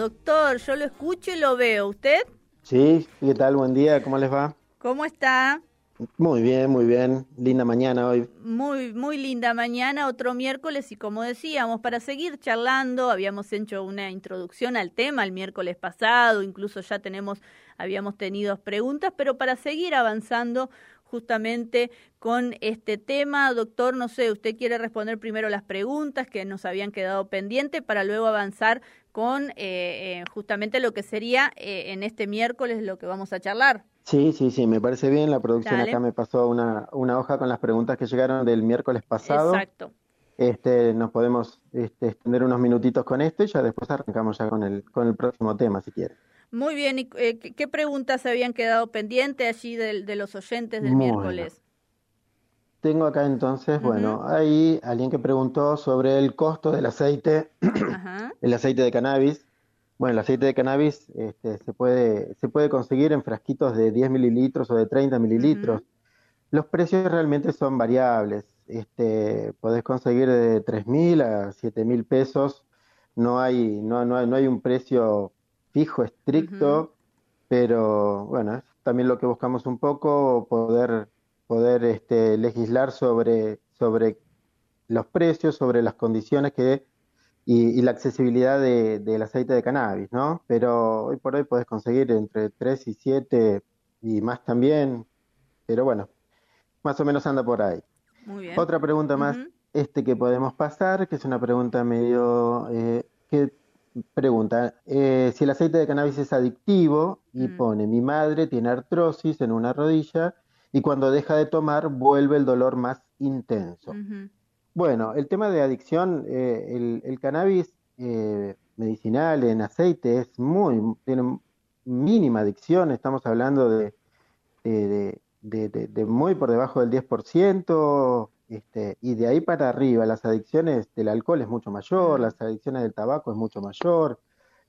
doctor, yo lo escucho y lo veo. ¿Usted? Sí, ¿qué tal? Buen día, ¿cómo les va? ¿Cómo está? Muy bien, muy bien. Linda mañana hoy. Muy, muy linda mañana, otro miércoles y como decíamos, para seguir charlando, habíamos hecho una introducción al tema el miércoles pasado, incluso ya tenemos, habíamos tenido preguntas, pero para seguir avanzando justamente con este tema. Doctor, no sé, usted quiere responder primero las preguntas que nos habían quedado pendientes para luego avanzar con eh, eh, justamente lo que sería eh, en este miércoles lo que vamos a charlar. Sí, sí, sí, me parece bien. La producción acá me pasó una, una hoja con las preguntas que llegaron del miércoles pasado. Exacto. Este, nos podemos este, extender unos minutitos con esto y ya después arrancamos ya con el, con el próximo tema, si quiere. Muy bien, ¿y eh, qué preguntas habían quedado pendientes allí de, de los oyentes del miércoles? Tengo acá entonces, bueno, hay alguien que preguntó sobre el costo del aceite, el aceite de cannabis. Bueno, el aceite de cannabis este, se, puede, se puede conseguir en frasquitos de 10 mililitros o de 30 mililitros. Los precios realmente son variables. Este, podés conseguir de 3.000 a 7.000 pesos. No hay, no, no, no hay un precio fijo, estricto, pero bueno, es también lo que buscamos un poco, poder, poder este, legislar sobre, sobre los precios, sobre las condiciones que y, la accesibilidad del aceite de cannabis, ¿no? Pero hoy por hoy puedes conseguir entre 3 y 7 y más también, pero bueno, más o menos anda por ahí. Muy bien. Otra pregunta más, este que podemos pasar, que es una pregunta medio eh, que pregunta, eh, si el aceite de cannabis es adictivo y mm. pone, mi madre tiene artrosis en una rodilla y cuando deja de tomar vuelve el dolor más intenso. Bueno, el tema de adicción, eh, el, cannabis eh, medicinal en aceite es muy, tiene mínima adicción, estamos hablando de, de, de muy por debajo del 10%, este, y de ahí para arriba, las adicciones del alcohol es mucho mayor, las adicciones del tabaco es mucho mayor,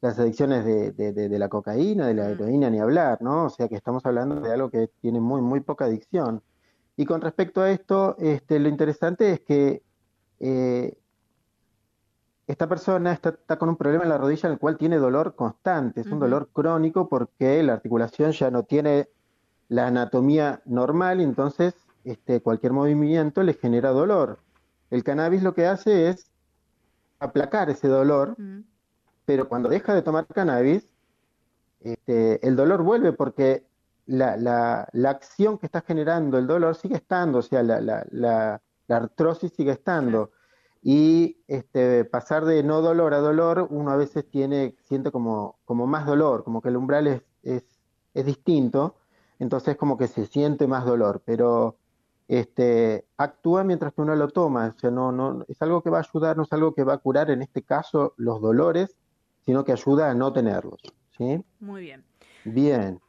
las adicciones de, de, la cocaína, de la heroína, ni hablar, ¿no? O sea que estamos hablando de algo que tiene muy, muy poca adicción. Y con respecto a esto, este, lo interesante es que eh, esta persona está, está, con un problema en la rodilla en el cual tiene dolor constante, es un dolor crónico porque la articulación ya no tiene la anatomía normal, y entonces este, cualquier movimiento le genera dolor. El cannabis lo que hace es aplacar ese dolor, mm. pero cuando deja de tomar cannabis, este, el dolor vuelve porque la, la, la, acción que está generando el dolor sigue estando, o sea, la, la artrosis sigue estando. Y este, pasar de no dolor a dolor, uno a veces tiene, siente como, como más dolor, como que el umbral es, es, es distinto, entonces como que se siente más dolor, pero este, actúa mientras que uno lo toma, o sea, no, no, es algo que va a ayudar, no es algo que va a curar en este caso los dolores, sino que ayuda a no tenerlos, ¿sí? Muy bien. Bien.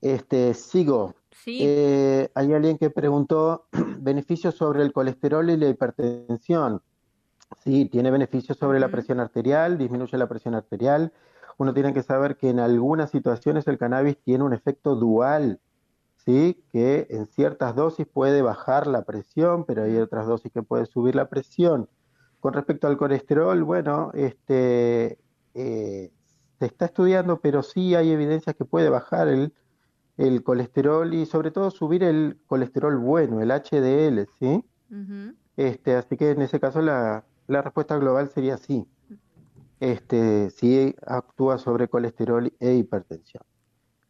Este, sigo. Sí. Eh, hay alguien que preguntó beneficios sobre el colesterol y la hipertensión. Sí, tiene beneficios sobre la presión arterial, disminuye la presión arterial. Uno tiene que saber que en algunas situaciones el cannabis tiene un efecto dual que en ciertas dosis puede bajar la presión, pero hay otras dosis que puede subir la presión. Con respecto al colesterol, bueno, este, eh, se está estudiando, pero sí hay evidencias que puede bajar el, el, colesterol y sobre todo subir el colesterol bueno, el HDL, ¿sí? este, así que en ese caso la, la respuesta global sería sí. Este, sí actúa sobre colesterol e hipertensión.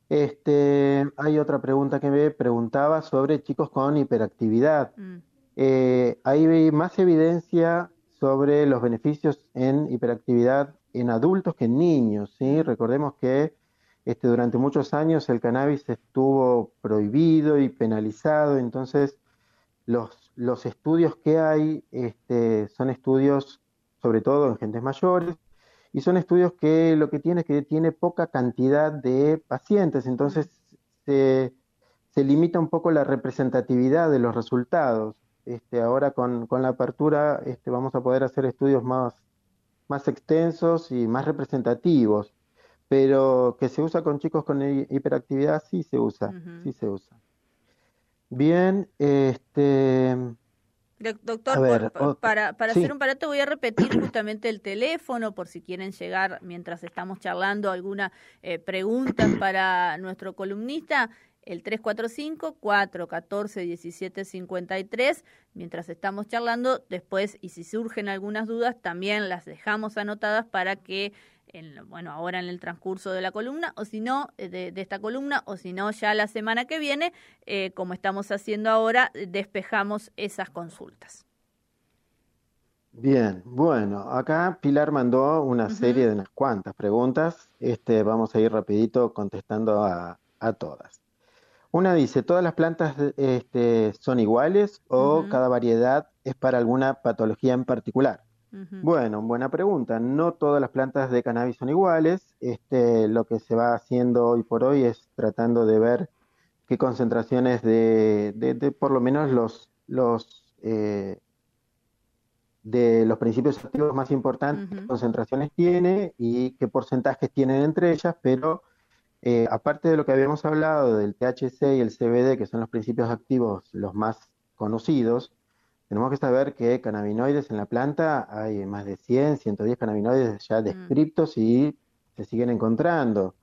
Este, hay otra pregunta que me preguntaba sobre chicos con hiperactividad. Mm. Eh, hay más evidencia sobre los beneficios en hiperactividad en adultos que en niños. ¿sí? Recordemos que este, durante muchos años el cannabis estuvo prohibido y penalizado, entonces los, los estudios que hay este, son estudios sobre todo en gentes mayores, y son estudios que lo que tiene es que tiene poca cantidad de pacientes, entonces se, se limita un poco la representatividad de los resultados. Este, ahora con, con la apertura este, vamos a poder hacer estudios más, más extensos y más representativos, pero que se usa con chicos con hiperactividad sí se usa, sí se usa. Bien, este, Doctor, para, para hacer un parato voy a repetir justamente el teléfono por si quieren llegar mientras estamos charlando alguna eh, pregunta para nuestro columnista. El 345-414-1753, mientras estamos charlando. Después, y si surgen algunas dudas, también las dejamos anotadas para que, en, bueno, ahora en el transcurso de la columna, o si no, eh, de, esta columna, o si no, ya la semana que viene, eh, como estamos haciendo ahora, despejamos esas consultas. Bien, bueno, acá Pilar mandó una serie de unas cuantas preguntas. Este, vamos a ir rapidito contestando a, a todas. Una dice, ¿todas las plantas este, son iguales o cada variedad es para alguna patología en particular? Bueno, buena pregunta. No todas las plantas de cannabis son iguales. Este, lo que se va haciendo hoy por hoy es tratando de ver qué concentraciones de, de, por lo menos los, los eh, de los principios activos más importantes, concentraciones tiene y qué porcentajes tienen entre ellas, pero eh, aparte de lo que habíamos hablado del THC y el CBD, que son los principios activos los más conocidos, tenemos que saber que cannabinoides en la planta hay más de 100, 110 cannabinoides ya mm. descriptos y se siguen encontrando.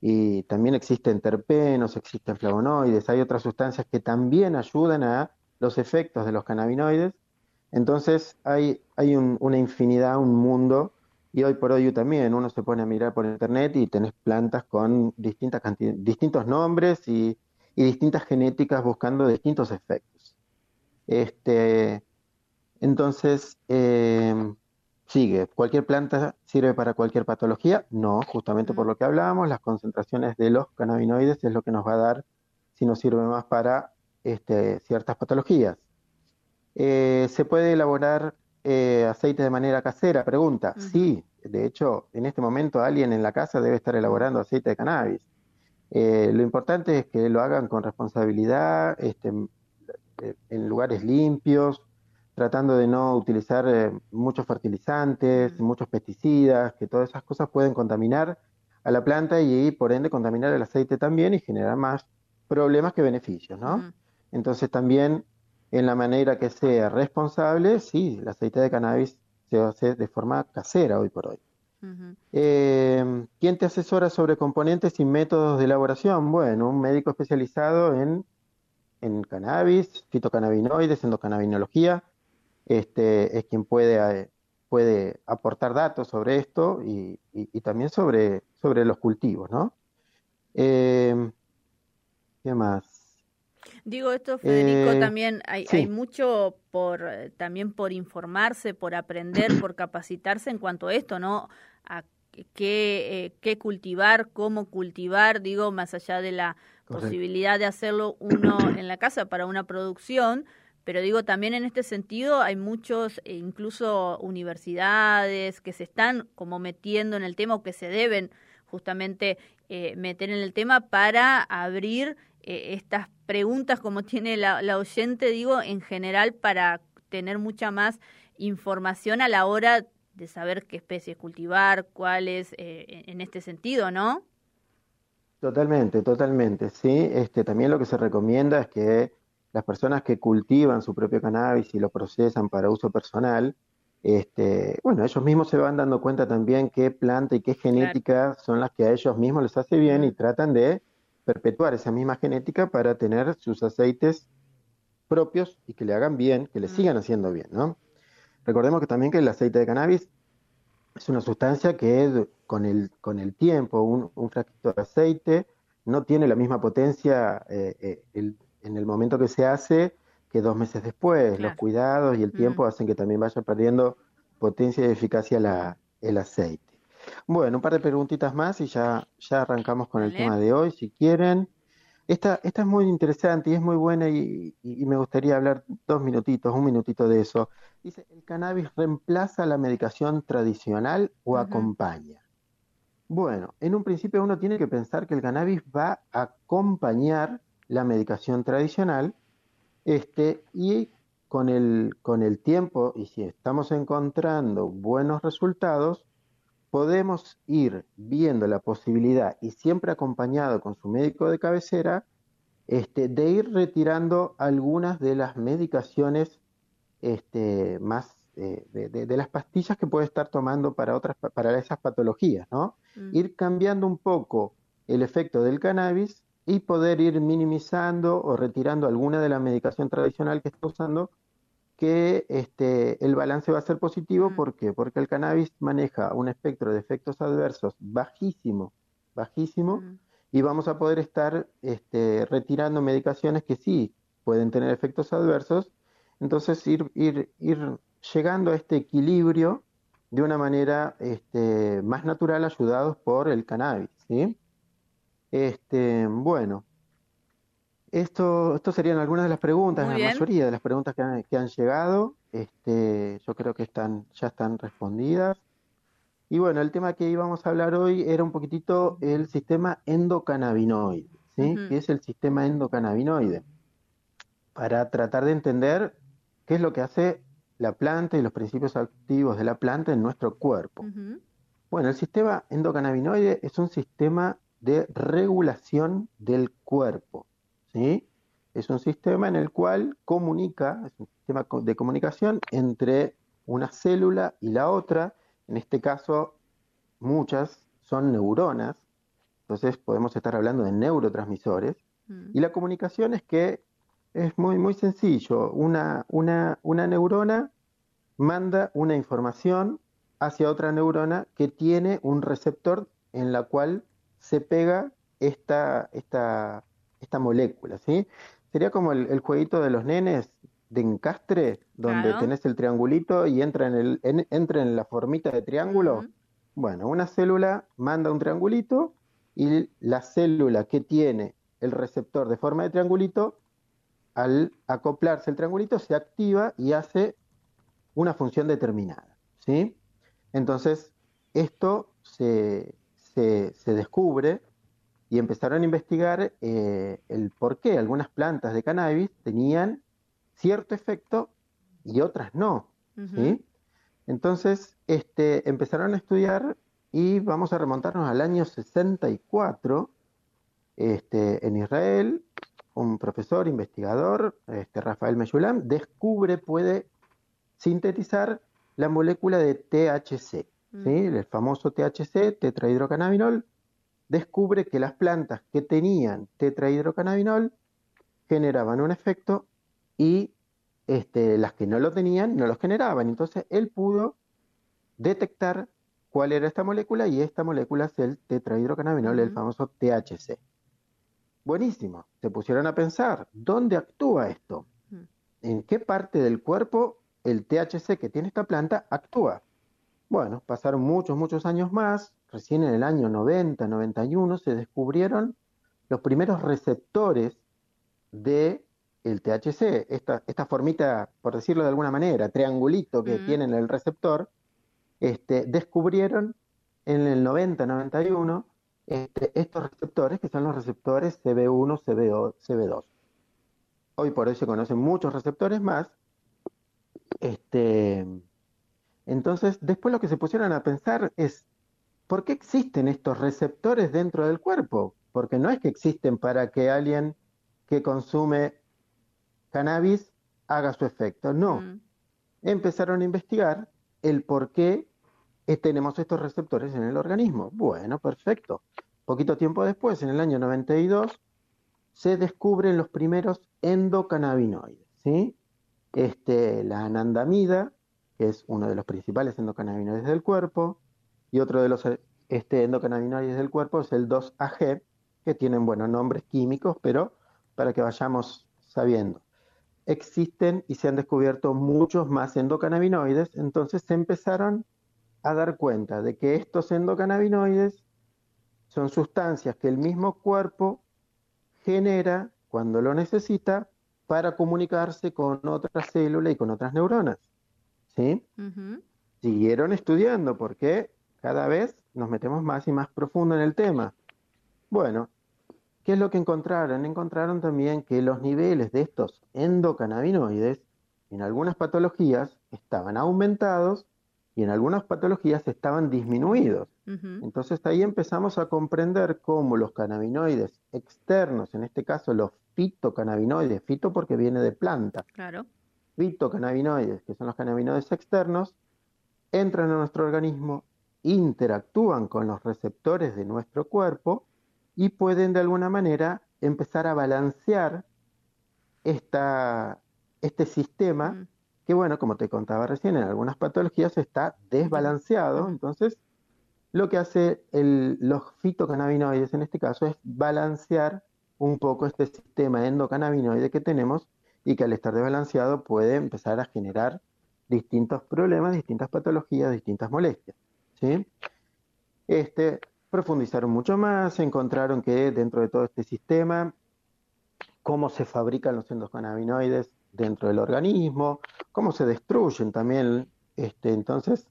Y también existen terpenos, existen flavonoides, hay otras sustancias que también ayudan a los efectos de los cannabinoides. Entonces hay, hay una infinidad, un mundo y hoy por hoy también uno se pone a mirar por internet y tenés plantas con distintas distintos nombres y, distintas genéticas buscando distintos efectos. Este, entonces, em, sigue, ¿cualquier planta sirve para cualquier patología? No, justamente por lo que hablábamos, las concentraciones de los cannabinoides es lo que nos va a dar si nos sirve más para este, ciertas patologías. Eh, se puede elaborar eh, aceite de manera casera? Pregunta. Sí, de hecho, en este momento alguien en la casa debe estar elaborando aceite de cannabis. Eh, lo importante es que lo hagan con responsabilidad, este, en lugares limpios, tratando de no utilizar eh, muchos fertilizantes, muchos pesticidas, que todas esas cosas pueden contaminar a la planta y por ende contaminar el aceite también y generar más problemas que beneficios, ¿no? Entonces también en la manera que sea responsable, sí, el aceite de cannabis se hace de forma casera hoy por hoy. Eh, ¿Quién te asesora sobre componentes y métodos de elaboración? Bueno, un médico especializado en, en cannabis, fitocannabinoides, endocannabinología, este, es quien puede, eh, puede aportar datos sobre esto y, también sobre, sobre los cultivos, ¿no? Eh, ¿Qué más? Digo esto, Federico, eh, también hay, hay, mucho por también por informarse, por aprender, por capacitarse en cuanto a esto, ¿no? A qué, eh, qué cultivar, cómo cultivar, digo, más allá de la posibilidad de hacerlo uno en la casa para una producción, pero digo, también en este sentido hay muchos, e incluso universidades que se están como metiendo en el tema o que se deben justamente eh, meter en el tema para abrir eh, estas preguntas como tiene la, oyente, digo, en general para tener mucha más información a la hora de saber qué especies cultivar, cuáles, eh, en este sentido, ¿no? Totalmente, totalmente, sí. Este, también lo que se recomienda es que las personas que cultivan su propio cannabis y lo procesan para uso personal, este, bueno, ellos mismos se van dando cuenta también qué planta y qué genética son las que a ellos mismos les hace bien y tratan de perpetuar esa misma genética para tener sus aceites propios y que le hagan bien, que le sigan haciendo bien, ¿no? Recordemos que también que el aceite de cannabis es una sustancia que con el, con el tiempo, un, un frasquito de aceite no tiene la misma potencia eh, eh, en el momento que se hace que dos meses después. Los cuidados y el tiempo hacen que también vaya perdiendo potencia y eficacia la, el aceite. Bueno, un par de preguntitas más y ya, ya arrancamos con el tema de hoy, si quieren. Esta, esta es muy interesante y es muy buena y, me gustaría hablar dos minutitos, un minutito de eso. Dice, ¿el cannabis reemplaza la medicación tradicional o acompaña? Bueno, en un principio uno tiene que pensar que el cannabis va a acompañar la medicación tradicional este, y con el, con el tiempo y si estamos encontrando buenos resultados, podemos ir viendo la posibilidad, y siempre acompañado con su médico de cabecera, este, de ir retirando algunas de las medicaciones este, más eh, de, las pastillas que puede estar tomando para, otras, para esas patologías, ¿no? Mm. Ir cambiando un poco el efecto del cannabis y poder ir minimizando o retirando alguna de la medicación tradicional que está usando, que este, el balance va a ser positivo. ¿Por qué? Porque el cannabis maneja un espectro de efectos adversos bajísimo, bajísimo, y vamos a poder estar este, retirando medicaciones que sí pueden tener efectos adversos. Entonces, ir, ir, ir llegando a este equilibrio de una manera este, más natural ayudados por el cannabis. ¿sí? Este, bueno, esto, esto serían algunas de las preguntas, la mayoría de las preguntas que han, que han llegado. Este, yo creo que están, ya están respondidas. Y bueno, el tema que íbamos a hablar hoy era un poquitito el sistema endocannabinoide, ¿sí? ¿Qué es el sistema endocannabinoide? Para tratar de entender qué es lo que hace la planta y los principios activos de la planta en nuestro cuerpo. Bueno, el sistema endocannabinoide es un sistema de regulación del cuerpo. ¿Sí? Es un sistema en el cual comunica, es un sistema de comunicación entre una célula y la otra. En este caso, muchas son neuronas, entonces podemos estar hablando de neurotransmisores. Mm. Y la comunicación es que es muy, muy sencillo. Una, una, una neurona manda una información hacia otra neurona que tiene un receptor en la cual se pega esta, esta, esta molécula, ¿sí? Sería como el, jueguito de los nenes de encastre, donde tenés el triangulito y entra en, el, entra en la formita de triángulo. Bueno, una célula manda un triangulito y la célula que tiene el receptor de forma de triangulito, al acoplarse el triangulito, se activa y hace una función determinada. ¿sí? Entonces, esto se, se, descubre y empezaron a investigar eh, el por qué algunas plantas de cannabis tenían cierto efecto y otras no. Entonces este, empezaron a estudiar y vamos a remontarnos al año 64 este, en Israel. Un profesor investigador, este, Rafael Meyulam, descubre, puede sintetizar la molécula de THC el famoso THC, tetrahidrocannabinol, descubre que las plantas que tenían tetrahidrocannabinol generaban un efecto y este, las que no lo tenían no los generaban. Entonces él pudo detectar cuál era esta molécula y esta molécula es el tetrahidrocannabinol, el famoso THC. Buenísimo. Se pusieron a pensar, ¿dónde actúa esto? ¿En qué parte del cuerpo el THC que tiene esta planta actúa? Bueno, pasaron muchos, muchos años más, recién en el año 90, 91 se descubrieron los primeros receptores de el THC, esta, esta formita, por decirlo de alguna manera, triangulito que tiene el receptor, este, descubrieron en el 90-91 este, estos receptores que son los receptores CB1, CB2, CB2. Hoy por hoy se conocen muchos receptores más. Este, entonces, después lo que se pusieron a pensar es, ¿por qué existen estos receptores dentro del cuerpo? Porque no es que existen para que alguien que consume cannabis haga su efecto, no. Mm. Empezaron a investigar el por qué tenemos estos receptores en el organismo. Bueno, perfecto. Poquito tiempo después, en el año 92, se descubren los primeros endocannabinoides, ¿sí? Este, la anandamida, es uno de los principales endocannabinoides del cuerpo, y otro de los este, endocannabinoides del cuerpo es el 2-AG, que tienen, bueno, nombres químicos, pero para que vayamos sabiendo. Existen y se han descubierto muchos más endocannabinoides, entonces se empezaron a dar cuenta de que estos endocannabinoides son sustancias que el mismo cuerpo genera cuando lo necesita para comunicarse con otra célula y con otras neuronas. ¿Sí? Siguieron estudiando porque cada vez nos metemos más y más profundo en el tema. Bueno, ¿qué es lo que encontraron? Encontraron también que los niveles de estos endocannabinoides en algunas patologías estaban aumentados y en algunas patologías estaban disminuidos. Entonces ahí empezamos a comprender cómo los cannabinoides externos, en este caso los fitocannabinoides, fito porque viene de planta, claro fitocannabinoides, que son los cannabinoides externos, entran a nuestro organismo, interactúan con los receptores de nuestro cuerpo y pueden de alguna manera empezar a balancear esta, este sistema mm. que, bueno, como te contaba recién, en algunas patologías está desbalanceado. Entonces, lo que hace los fitocannabinoides en este caso es balancear un poco este sistema endocannabinoide que tenemos y que al estar desbalanceado puede empezar a generar distintos problemas, distintas patologías, distintas molestias. ¿sí? Este, profundizaron mucho más, encontraron que dentro de todo este sistema, cómo se fabrican los endocannabinoides dentro del organismo, cómo se destruyen también. Este, entonces,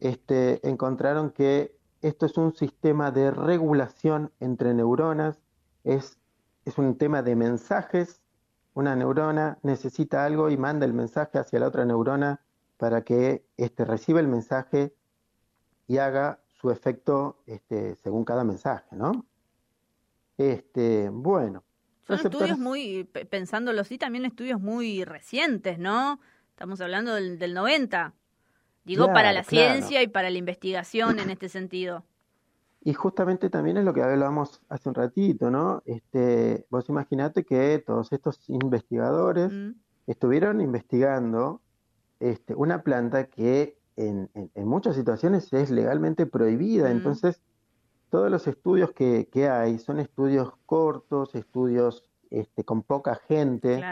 este, encontraron que esto es un sistema de regulación entre neuronas, es, es un tema de mensajes. Una neurona necesita algo y manda el mensaje hacia la otra neurona para que este, reciba el mensaje y haga su efecto este, según cada mensaje, ¿no? Este, bueno. Son estudios muy, pensándolo así, también estudios muy recientes, ¿no? Estamos hablando del, del 90. Digo, para la ciencia y para la investigación en este sentido. Y justamente también es lo que hablábamos hace un ratito, ¿no? Este, vos imaginate que todos estos investigadores mm. estuvieron investigando este, una planta que en, muchas situaciones es legalmente prohibida. Entonces, todos los estudios que, hay son estudios cortos, estudios este, con poca gente.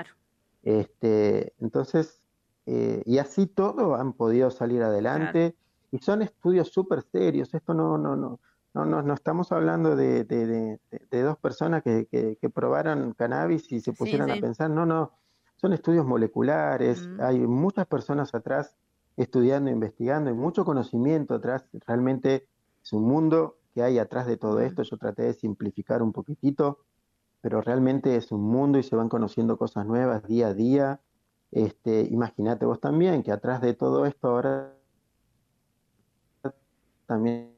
Este, entonces, eh, y así todo han podido salir adelante. Y son estudios súper serios. Esto no, no, no, no, no, no estamos hablando de, de, dos personas que, que, probaron cannabis y se pusieron a pensar. No, no. Son estudios moleculares. Hay muchas personas atrás estudiando, investigando, hay mucho conocimiento atrás, realmente es un mundo que hay atrás de todo esto, yo traté de simplificar un poquitito, pero realmente es un mundo y se van conociendo cosas nuevas día a día. Este, imagínate vos también que atrás de todo esto ahora también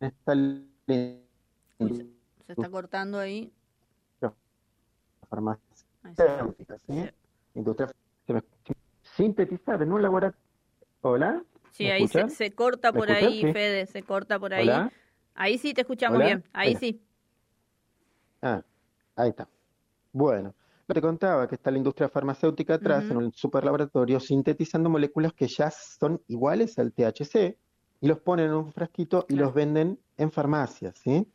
está se está cortando ahí. Farmacia. ¿sí? Industria sintetizar en un laboratorio. ¿Hola? Sí, ahí se, corta por ahí, Fede, se corta por ahí. Ahí sí te escuchamos bien, ahí sí. Ah, ahí está. Bueno, te contaba que está la industria farmacéutica atrás en un superlaboratorio sintetizando moléculas que ya son iguales al THC y los ponen en un frasquito y los venden en farmacias, ¿sí?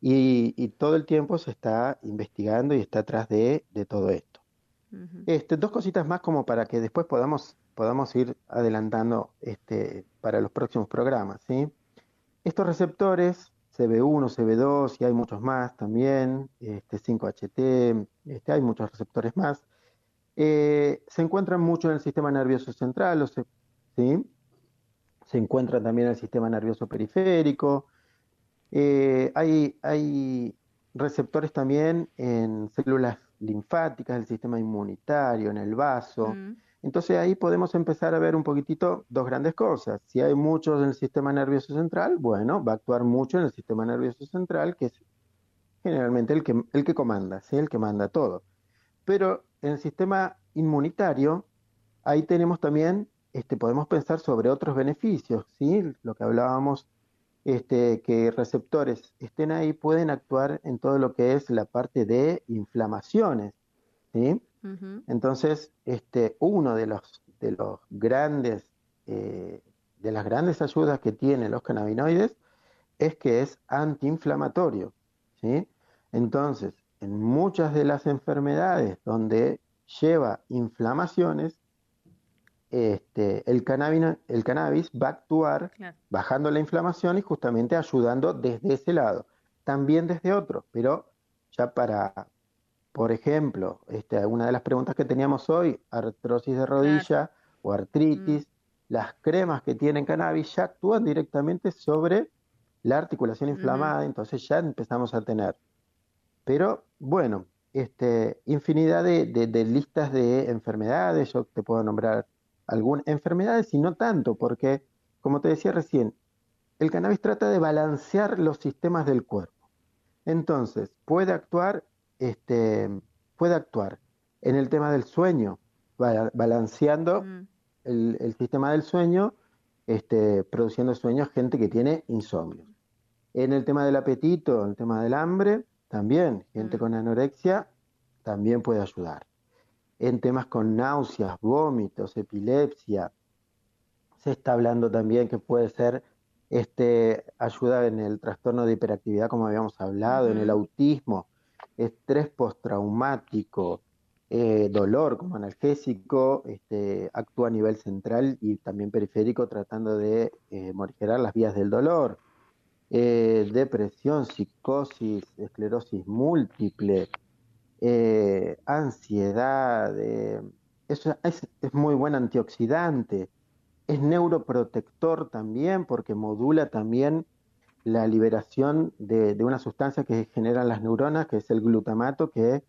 Y, todo el tiempo se está investigando y está atrás de todo esto este, dos cositas más como para que después podamos, podamos ir adelantando este, para los próximos programas. ¿sí? Estos receptores, CB1, CB2 y hay muchos más también, este, 5HT, este, hay muchos receptores más, eh, se encuentran mucho en el sistema nervioso central, ¿sí? Se encuentran también en el sistema nervioso periférico, eh, hay, hay receptores también en células linfáticas, el sistema inmunitario, en el vaso. Mm. Entonces ahí podemos empezar a ver un poquitito dos grandes cosas. Si hay muchos en el sistema nervioso central, bueno, va a actuar mucho en el sistema nervioso central, que es generalmente el que, el que comanda, ¿sí? el que manda todo. Pero en el sistema inmunitario, ahí tenemos también, este, podemos pensar sobre otros beneficios, ¿sí? lo que hablábamos este, que receptores estén ahí pueden actuar en todo lo que es la parte de inflamaciones. ¿sí? Entonces, este, uno de los, de los grandes, eh, de las grandes ayudas que tienen los cannabinoides es que es antiinflamatorio. ¿sí? Entonces, en muchas de las enfermedades donde lleva inflamaciones, este, el, cannabis, el cannabis va a actuar bajando la inflamación y justamente ayudando desde ese lado. También desde otro, pero ya para, por ejemplo, este, una de las preguntas que teníamos hoy, artrosis de rodilla o artritis, mm. las cremas que tienen cannabis ya actúan directamente sobre la articulación inflamada, entonces ya empezamos a tener. Pero bueno, este, infinidad de, de listas de enfermedades, yo te puedo nombrar algunas enfermedades y no tanto, porque, como te decía recién, el cannabis trata de balancear los sistemas del cuerpo. Entonces, puede actuar, este, puede actuar en el tema del sueño, balanceando mm. el, sistema del sueño, este, produciendo sueños gente que tiene insomnio. En el tema del apetito, en el tema del hambre, también gente mm. con anorexia también puede ayudar. En temas con náuseas, vómitos, epilepsia, se está hablando también que puede ser este, ayuda en el trastorno de hiperactividad, como habíamos hablado, en el autismo, estrés postraumático, eh, dolor como analgésico, este, actúa a nivel central y también periférico tratando de eh, morigerar las vías del dolor. Eh, depresión, psicosis, esclerosis múltiple, eh, ansiedad, eso es, muy buen antioxidante, es neuroprotector también porque modula también la liberación de, una sustancia que generan las neuronas, que es el glutamato, que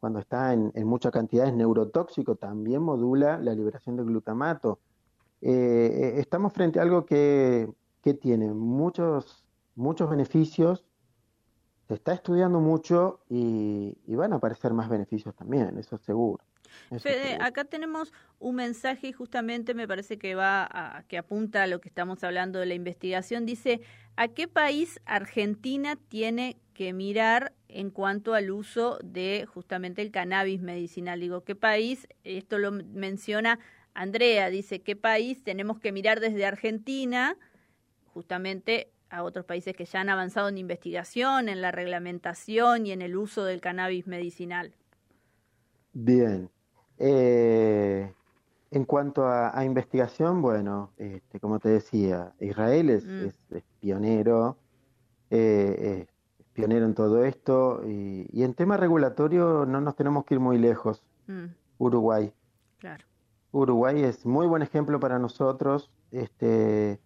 cuando está en, mucha cantidad es neurotóxico, también modula la liberación de glutamato. Eh, eh, estamos frente a algo que, tiene muchos, muchos beneficios, se está estudiando mucho y, y van a aparecer más beneficios también, eso seguro. Fede, acá tenemos un mensaje y justamente me parece que va a, que apunta a lo que estamos hablando de la investigación. Dice, ¿a qué país Argentina tiene que mirar en cuanto al uso de justamente el cannabis medicinal? Digo, ¿qué país? Esto lo menciona Andrea, dice, ¿qué país tenemos que mirar desde Argentina? Justamente a otros países que ya han avanzado en investigación, en la reglamentación y en el uso del cannabis medicinal. Bien, eh, en cuanto a, investigación, bueno, este, como te decía, Israel es, mm. pionero, eh, es pionero en todo esto, y, en tema regulatorio no nos tenemos que ir muy lejos. Mm. Uruguay. Claro. Uruguay es muy buen ejemplo para nosotros. Este,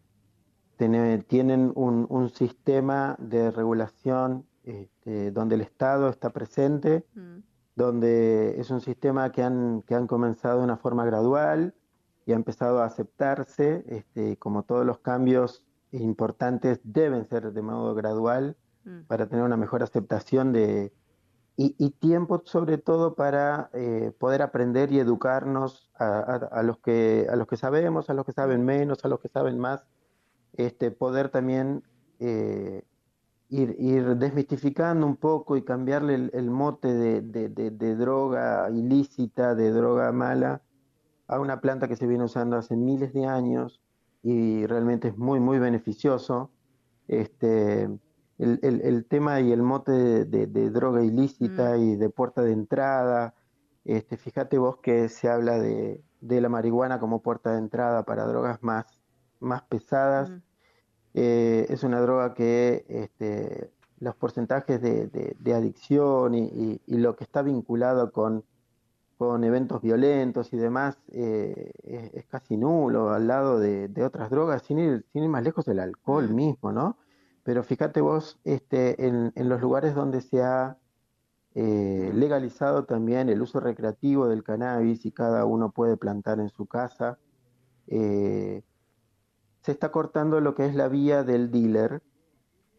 tienen un, sistema de regulación este, donde el Estado está presente. Mm donde es un sistema que han, que han comenzado de una forma gradual y ha empezado a aceptarse, este, como todos los cambios importantes deben ser de modo gradual mm. para tener una mejor aceptación de, y, tiempo sobre todo para eh, poder aprender y educarnos a, los que, a los que sabemos, a los que saben menos, a los que saben más, este, poder también eh, ir, desmistificando un poco y cambiarle el, mote de, droga ilícita, de droga mala, a una planta que se viene usando hace miles de años y realmente es muy, muy beneficioso. Este, el, el, tema y el mote de, droga ilícita mm. y de puerta de entrada, este, fíjate vos que se habla de, la marihuana como puerta de entrada para drogas más, más pesadas. Mm. Eh, es una droga que este, los porcentajes de, adicción y, lo que está vinculado con, con eventos violentos y demás eh, es, casi nulo al lado de, otras drogas, sin ir, sin ir más lejos del alcohol mm. mismo, ¿no? Pero fíjate vos, este, en, los lugares donde se ha eh, legalizado también el uso recreativo del cannabis y cada uno puede plantar en su casa, se está cortando lo que es la vía del dealer,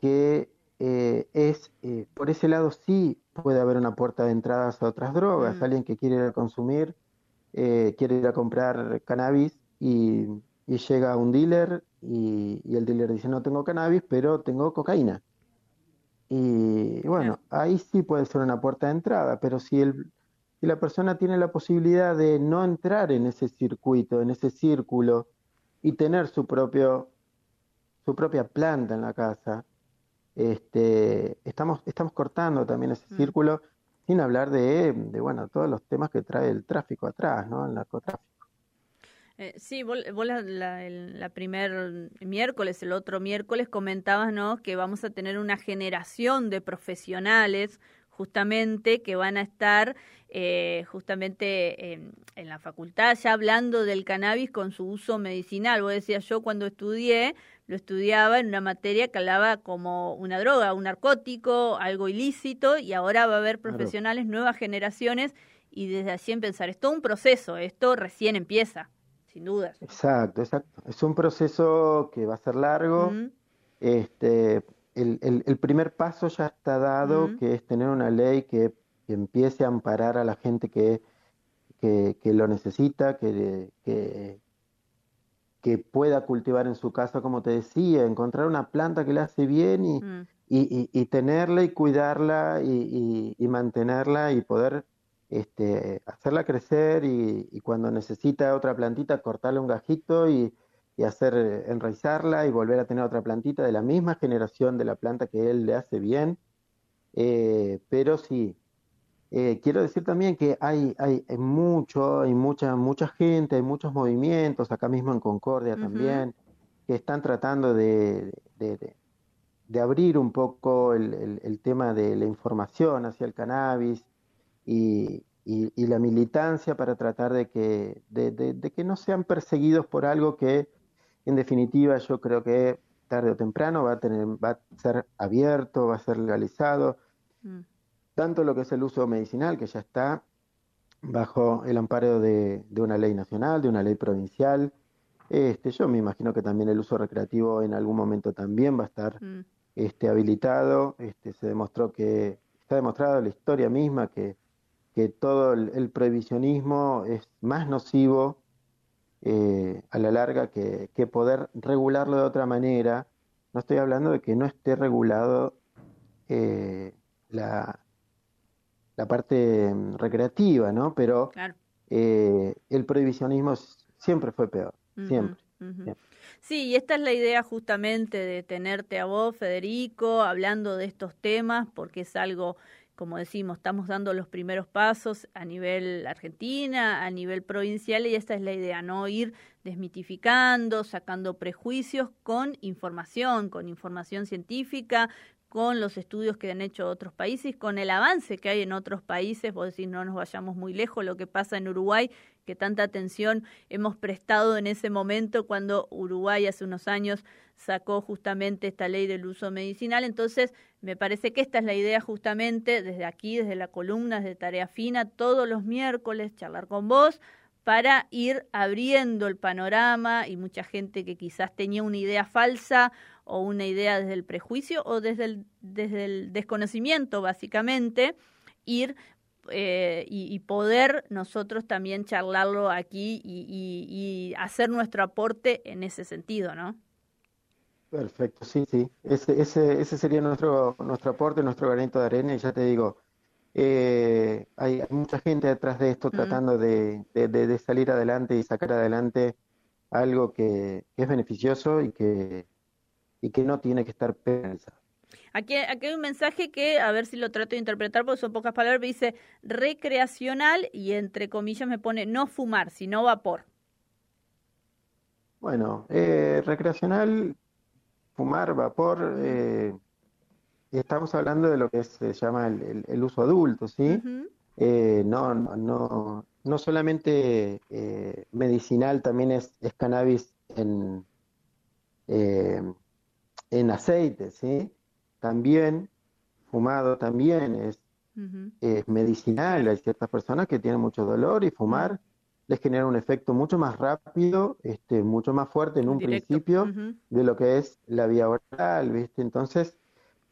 que eh, es, eh, por ese lado sí puede haber una puerta de entradas a otras drogas, mm. alguien que quiere ir a consumir, eh, quiere ir a comprar cannabis y, llega a un dealer y, el dealer dice no tengo cannabis, pero tengo cocaína. Y, bueno, ahí sí puede ser una puerta de entrada, pero si, el, si la persona tiene la posibilidad de no entrar en ese circuito, en ese círculo, y tener su propio su propia planta en la casa. Este, estamos, estamos cortando también ese mm. círculo, sin hablar de, de, bueno, todos los temas que trae el tráfico atrás, ¿no? El narcotráfico. Eh, sí, vos, la, la, primer miércoles, el otro miércoles comentabas, ¿no? Que vamos a tener una generación de profesionales justamente que van a estar eh, justamente en, la facultad ya hablando del cannabis con su uso medicinal. Vos decías, yo cuando estudié, lo estudiaba en una materia que hablaba como una droga, un narcótico, algo ilícito, y ahora va a haber profesionales, nuevas generaciones, y desde allí empezar. Es todo un proceso, esto recién empieza, sin dudas. Exacto, exacto. Es un proceso que va a ser largo. Este, el, el, primer paso ya está dado, que es tener una ley que, empiece a amparar a la gente que, que, lo necesita, que, que, pueda cultivar en su casa, como te decía, encontrar una planta que le hace bien y, mm. y, tenerla y cuidarla y, mantenerla y poder este, hacerla crecer y, cuando necesita otra plantita cortarle un gajito y, hacer enraizarla y volver a tener otra plantita de la misma generación de la planta que él le hace bien. Eh, pero sí, eh, quiero decir también que hay, hay, mucho, hay mucha, mucha gente, hay muchos movimientos, acá mismo en Concordia también, que están tratando de, de, abrir un poco el, el, tema de la información hacia el cannabis y, y, la militancia para tratar de que, de, que no sean perseguidos por algo que, en definitiva, yo creo que tarde o temprano va a, tener, va a ser abierto, va a ser legalizado. Mm tanto lo que es el uso medicinal, que ya está bajo el amparo de, una ley nacional, de una ley provincial. Este, yo me imagino que también el uso recreativo en algún momento también va a estar mm. este, habilitado. Este, se demostró que, está demostrado la historia misma que, que todo el, prohibicionismo es más nocivo eh, a la larga que, que poder regularlo de otra manera. No estoy hablando de que no esté regulado eh, la, la parte mm, recreativa, ¿no? Pero eh, el prohibicionismo siempre fue peor, siempre, Sí, y esta es la idea justamente de tenerte a vos, Federico, hablando de estos temas, porque es algo, como decimos, estamos dando los primeros pasos a nivel Argentina, a nivel provincial, y esta es la idea, ¿no? Ir desmitificando, sacando prejuicios con información, con información científica, con los estudios que han hecho otros países, con el avance que hay en otros países, vos decís no nos vayamos muy lejos, lo que pasa en Uruguay, que tanta atención hemos prestado en ese momento cuando Uruguay hace unos años sacó justamente esta ley del uso medicinal. Entonces, me parece que esta es la idea justamente desde aquí, desde la columna, de Tarea Fina, todos los miércoles charlar con vos para ir abriendo el panorama y mucha gente que quizás tenía una idea falsa o una idea desde el prejuicio o desde el, desde el desconocimiento, básicamente, ir eh, y, poder nosotros también charlarlo aquí y, hacer nuestro aporte en ese sentido, ¿no? Perfecto, sí, sí. Ese, ese, ese sería nuestro, nuestro aporte, nuestro granito de arena. Y ya te digo, eh, hay, mucha gente detrás de esto mm. tratando de, de, salir adelante y sacar adelante algo que es beneficioso y que, y que no tiene que estar pensado. Aquí, aquí hay un mensaje que, a ver si lo trato de interpretar porque son pocas palabras, dice recreacional y entre comillas me pone no fumar, sino vapor. Bueno, eh, recreacional, fumar, vapor, eh, estamos hablando de lo que se llama el, uso adulto, ¿sí? Eh, no, no, no solamente medicinal, también es, es cannabis en en aceite, ¿sí? También, fumado también es, medicinal. Hay ciertas personas que tienen mucho dolor y fumar les genera un efecto mucho más rápido, este, mucho más fuerte en un principio de lo que es la vía oral, ¿viste? Entonces,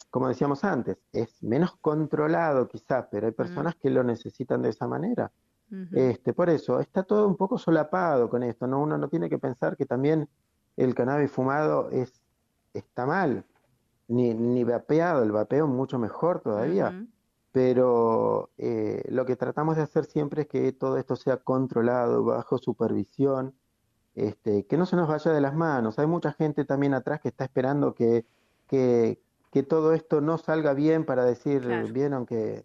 como decíamos antes, es menos controlado quizás, pero hay personas que lo necesitan de esa manera. este, por eso, está todo un poco solapado con esto, ¿no? Uno no tiene que pensar que también el cannabis fumado es está mal, ni, ni vapeado, el vapeo mucho mejor todavía. Pero eh, lo que tratamos de hacer siempre es que todo esto sea controlado, bajo supervisión, este, que no se nos vaya de las manos. Hay mucha gente también atrás que está esperando que, que, todo esto no salga bien para decir, vieron que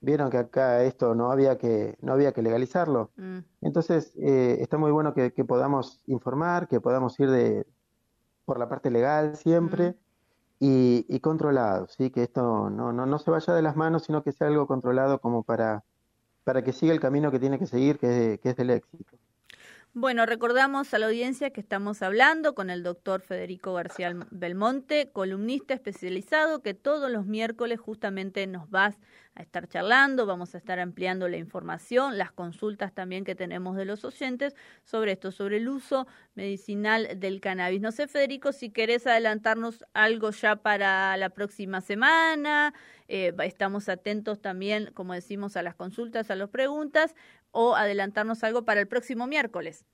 vieron que acá esto no había que no había que legalizarlo. Mm. Entonces eh, está muy bueno que, podamos informar, que podamos ir de, por la parte legal siempre y, controlado, ¿sí? que esto no, no, no se vaya de las manos, sino que sea algo controlado como para, para que siga el camino que tiene que seguir, que, que es del éxito. Bueno, recordamos a la audiencia que estamos hablando con el doctor Federico García Belmonte, columnista especializado que todos los miércoles justamente nos va a estar charlando, vamos a estar ampliando la información, las consultas también que tenemos de los oyentes sobre esto, sobre el uso medicinal del cannabis. No sé, Federico, si querés adelantarnos algo ya para la próxima semana, eh, estamos atentos también, como decimos, a las consultas, a las preguntas, o adelantarnos algo para el próximo miércoles.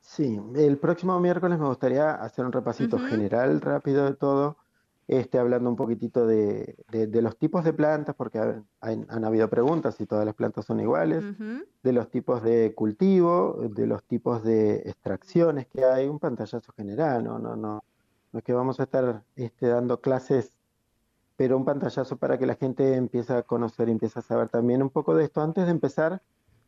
Sí, el próximo miércoles me gustaría hacer un repasito general rápido de todo, este, hablando un poquitito de, de, los tipos de plantas, porque han, habido preguntas si todas las plantas son iguales, de los tipos de cultivo, de los tipos de extracciones que hay, un pantallazo general, no, no, no, no es que vamos a estar este, dando clases, pero un pantallazo para que la gente empiece a conocer y empiece a saber también un poco de esto antes de empezar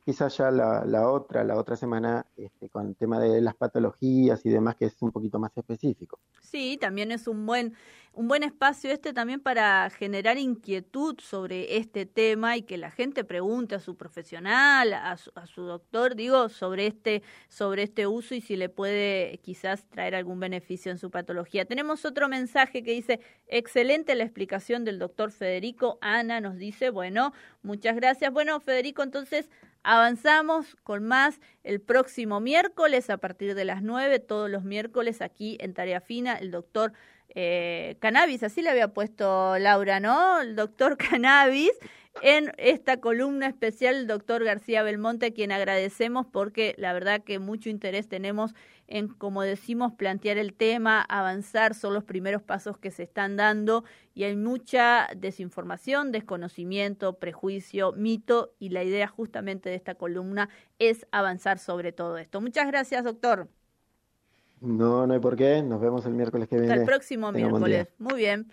quizás ya la, la, otra, la otra semana, este, con el tema de las patologías y demás, que es un poquito más específico. Sí, también es un buen, un buen espacio este también para generar inquietud sobre este tema y que la gente pregunte a su profesional, a su, a su doctor, digo, sobre este, sobre este uso y si le puede quizás traer algún beneficio en su patología. Tenemos otro mensaje que dice, excelente la explicación del doctor Federico. Ana nos dice, bueno, muchas gracias. Bueno, Federico, entonces Avanzamos con más el próximo miércoles a partir de las 9, todos los miércoles aquí en Tarea Fina, el doctor eh, Cannabis, así le había puesto Laura, ¿no? El doctor Cannabis en esta columna especial el doctor García Belmonte, a quien agradecemos porque la verdad que mucho interés tenemos en, como decimos, plantear el tema, avanzar, son los primeros pasos que se están dando y hay mucha desinformación, desconocimiento, prejuicio, mito y la idea justamente de esta columna es avanzar sobre todo esto. Muchas gracias, doctor. No, no hay por qué. Nos vemos el miércoles que viene. Hasta el próximo miércoles. Muy bien.